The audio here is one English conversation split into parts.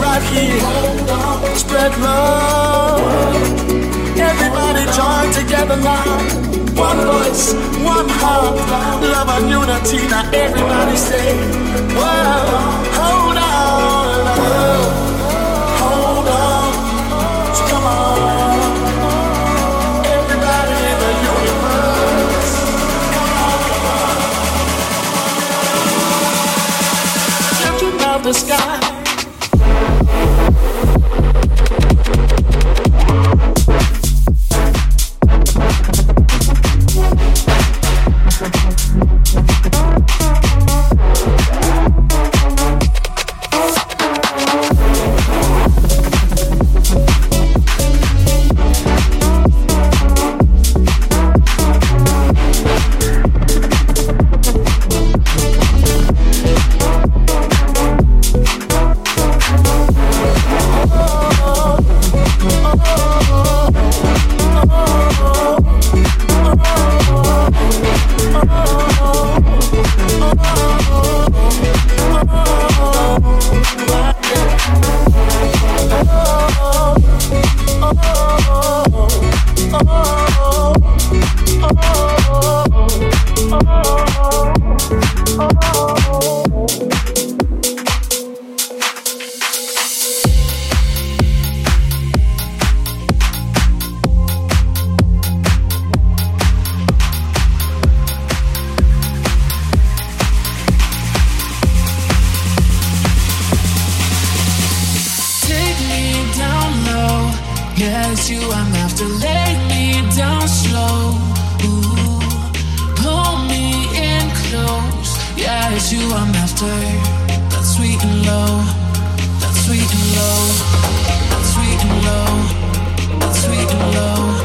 right here. Spread love. Everybody join together now. One voice, one heart, love and unity. Now everybody say, Whoa, hold on. Whoa. Yeah, it's you I'm after. That sweet and low, that sweet and low, that sweet and low, that sweet and low.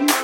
Bye.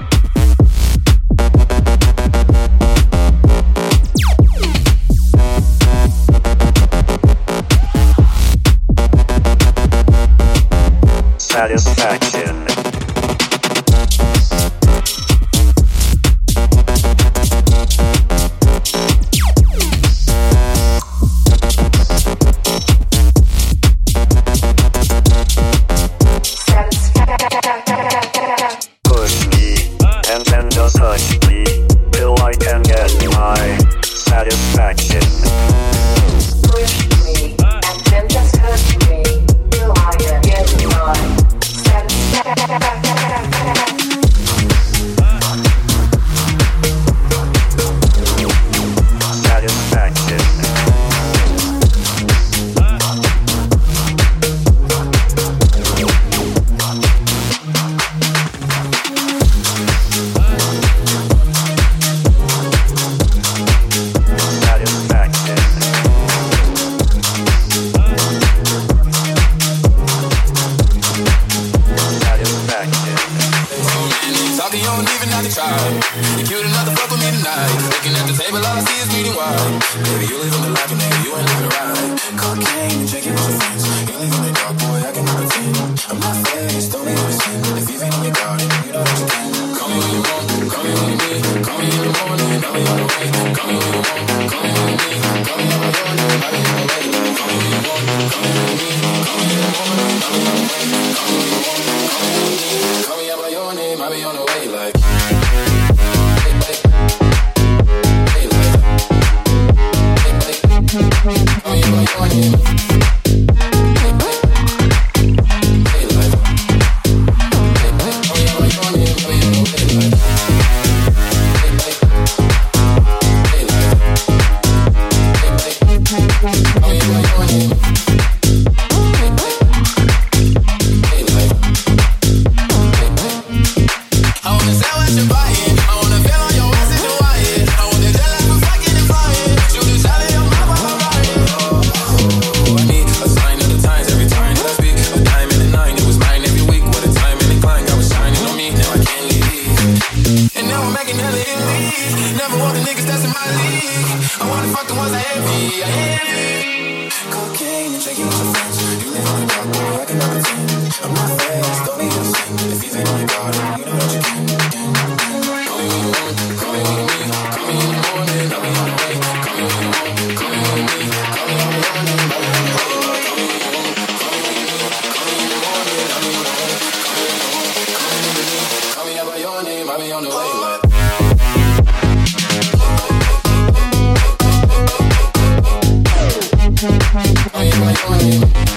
Satisfaction. wanna go